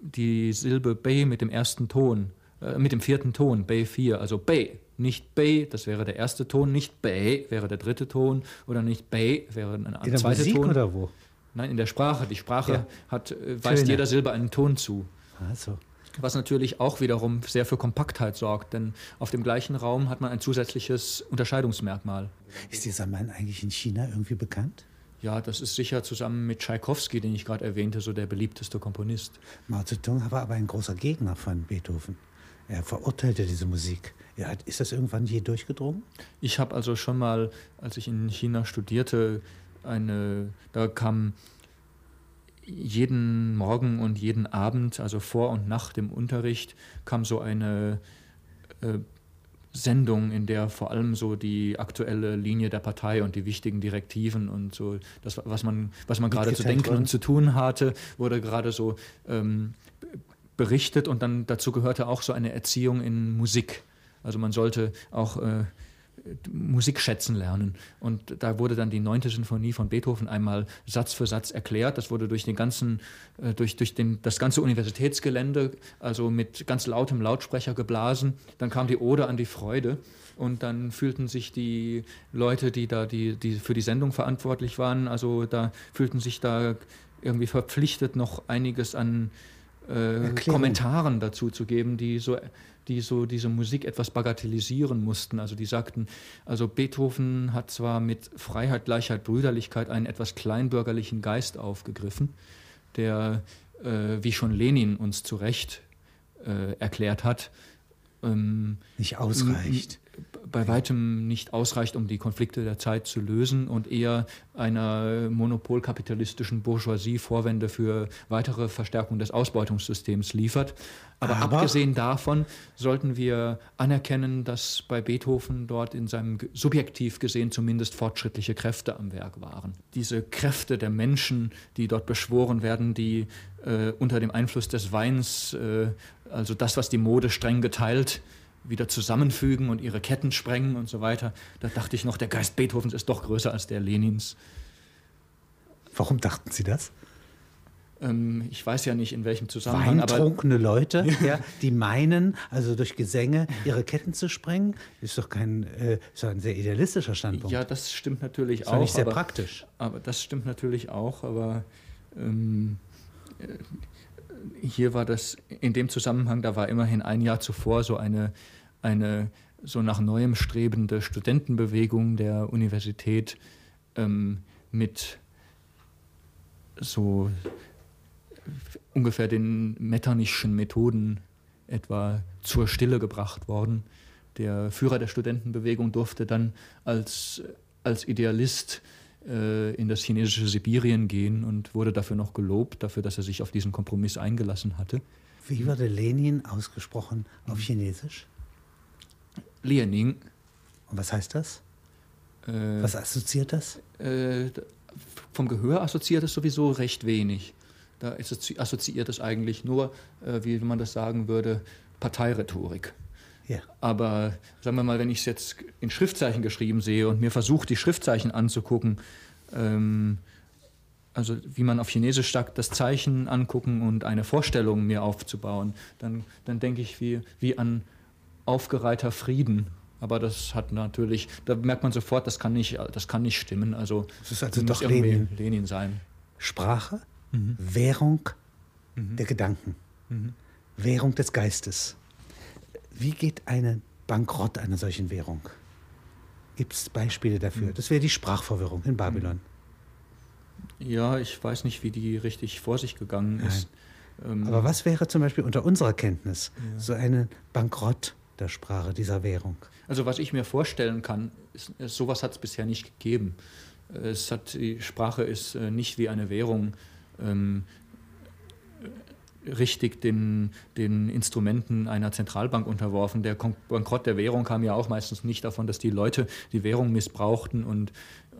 die Silbe B mit dem ersten Ton, äh, mit dem vierten Ton, B 4, also B nicht Bei, das wäre der erste Ton, nicht Bei wäre der dritte Ton oder nicht Bei wäre ein zweiter Ton. In der Musik Ton. oder wo? Nein, in der Sprache. Die Sprache ja. hat, äh, weist jeder Silbe einen Ton zu. Also. Was natürlich auch wiederum sehr für Kompaktheit sorgt, denn auf dem gleichen Raum hat man ein zusätzliches Unterscheidungsmerkmal. Ist dieser Mann eigentlich in China irgendwie bekannt? Ja, das ist sicher zusammen mit Tschaikowski, den ich gerade erwähnte, so der beliebteste Komponist. Mao Zedong war aber ein großer Gegner von Beethoven. Er verurteilte diese Musik. Ja, ist das irgendwann je durchgedrungen? Ich habe also schon mal, als ich in China studierte, eine, da kam jeden Morgen und jeden Abend, also vor und nach dem Unterricht, kam so eine äh, Sendung, in der vor allem so die aktuelle Linie der Partei und die wichtigen Direktiven und so das, was man, was man gerade zu denken und zu tun hatte, wurde gerade so ähm, berichtet und dann dazu gehörte auch so eine Erziehung in Musik. Also man sollte auch äh, Musik schätzen lernen. Und da wurde dann die neunte Sinfonie von Beethoven einmal Satz für Satz erklärt. Das wurde durch den ganzen, äh, durch, durch den, das ganze Universitätsgelände, also mit ganz lautem Lautsprecher geblasen. Dann kam die Ode an die Freude. Und dann fühlten sich die Leute, die da die, die für die Sendung verantwortlich waren, also da fühlten sich da irgendwie verpflichtet, noch einiges an äh, Kommentaren dazu zu geben, die so, die so diese Musik etwas bagatellisieren mussten. Also die sagten, also Beethoven hat zwar mit Freiheit, Gleichheit, Brüderlichkeit einen etwas kleinbürgerlichen Geist aufgegriffen, der, äh, wie schon Lenin uns zu Recht äh, erklärt hat, ähm, nicht ausreicht bei weitem nicht ausreicht, um die Konflikte der Zeit zu lösen und eher einer monopolkapitalistischen Bourgeoisie Vorwände für weitere Verstärkung des Ausbeutungssystems liefert. Aber, Aber, abgesehen davon sollten wir anerkennen, dass bei Beethoven dort in seinem subjektiv gesehen zumindest fortschrittliche Kräfte am Werk waren. Diese Kräfte der Menschen, die dort beschworen werden, die äh, unter dem Einfluss des Weins, äh, also das, was die Mode streng geteilt, wieder zusammenfügen und ihre Ketten sprengen und so weiter. Da dachte ich noch, der Geist Beethovens ist doch größer als der Lenins. Warum dachten Sie das? ähm, ich weiß ja nicht in welchem Zusammenhang. Weintrunkene Leute, ja, die meinen, also durch Gesänge ihre Ketten zu sprengen, ist doch kein, äh, ist doch ein sehr idealistischer Standpunkt. Ja, das stimmt natürlich ist auch. nicht sehr aber, praktisch. Aber das stimmt natürlich auch, aber ähm, äh, hier war das in dem Zusammenhang, da war immerhin ein Jahr zuvor so eine, eine so nach neuem strebende Studentenbewegung der Universität ähm, mit so ungefähr den metternischen Methoden etwa zur Stille gebracht worden. Der Führer der Studentenbewegung durfte dann als, als Idealist in das chinesische Sibirien gehen und wurde dafür noch gelobt, dafür, dass er sich auf diesen Kompromiss eingelassen hatte. Wie wurde Lenin ausgesprochen auf Chinesisch? Lenin. Und was heißt das? Äh, was assoziiert das? Äh, vom Gehör assoziiert es sowieso recht wenig. Da assoziiert es eigentlich nur, äh, wie man das sagen würde, Parteirhetorik. Ja. Aber sagen wir mal, wenn ich es jetzt in Schriftzeichen geschrieben sehe und mir versuche, die Schriftzeichen anzugucken, ähm, also wie man auf Chinesisch sagt, das Zeichen angucken und eine Vorstellung mir aufzubauen, dann, dann denke ich wie, wie an aufgereihter Frieden. Aber das hat natürlich, da merkt man sofort, das kann nicht, das kann nicht stimmen. Also, das ist also doch Lenin. Lenin sein. Sprache, mhm. Währung mhm. der Gedanken, mhm. Währung des Geistes. Wie geht ein Bankrott einer solchen Währung? Gibt es Beispiele dafür? Mhm. Das wäre die Sprachverwirrung in Babylon. Ja, ich weiß nicht, wie die richtig vor sich gegangen ist. Ähm Aber was wäre zum Beispiel unter unserer Kenntnis ja. so ein Bankrott der Sprache, dieser Währung? Also was ich mir vorstellen kann, ist, sowas hat es bisher nicht gegeben. Es hat, die Sprache ist äh, nicht wie eine Währung ähm, richtig den, den Instrumenten einer Zentralbank unterworfen. Der Bankrott der Währung kam ja auch meistens nicht davon, dass die Leute die Währung missbrauchten und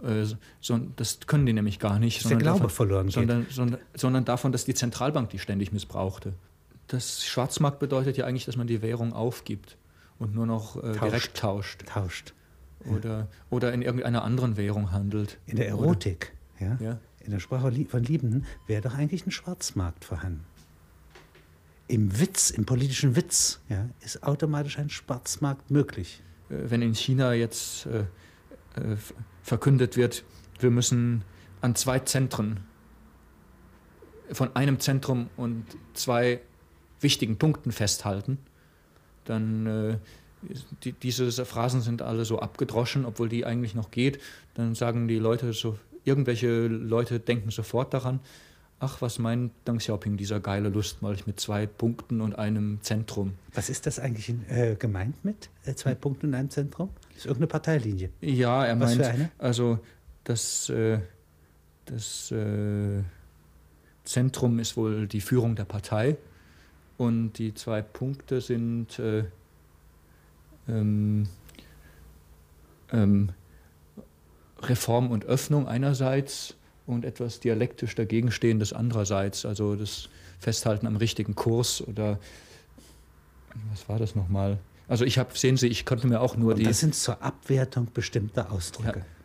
äh, so, das können die nämlich gar nicht. Dass der Glaube davon, verloren geht. Sondern, sondern, sondern davon, dass die Zentralbank die ständig missbrauchte. Das Schwarzmarkt bedeutet ja eigentlich, dass man die Währung aufgibt und nur noch äh, tauscht. direkt tauscht. Tauscht. Oder, oder in irgendeiner anderen Währung handelt. In der Erotik, ja? ja? In der Sprache von Liebenden wäre doch eigentlich ein Schwarzmarkt vorhanden im Witz, im politischen Witz, ja, ist automatisch ein Schwarzmarkt möglich. Äh, wenn in China jetzt äh, äh, verkündet wird, wir müssen an zwei Zentren, von einem Zentrum und zwei wichtigen Punkten festhalten, dann äh, die, diese Phrasen sind alle so abgedroschen, obwohl die eigentlich noch geht. Dann sagen die Leute so, irgendwelche Leute denken sofort daran, ach, was meint Deng Xiaoping, dieser geile Lustmolch mit zwei Punkten und einem Zentrum. Was ist das eigentlich äh, gemeint mit äh, zwei Punkten und einem Zentrum? Das ist irgendeine Parteilinie. Ja, er was meint, also das, äh, das äh, Zentrum ist wohl die Führung der Partei und die zwei Punkte sind äh, ähm, ähm, Reform und Öffnung einerseits und etwas dialektisch dagegenstehendes andererseits. Also das Festhalten am richtigen Kurs oder was war das nochmal? Also ich habe, sehen Sie, ich konnte mir auch nur und die. Das sind zur Abwertung bestimmter Ausdrücke. Ja.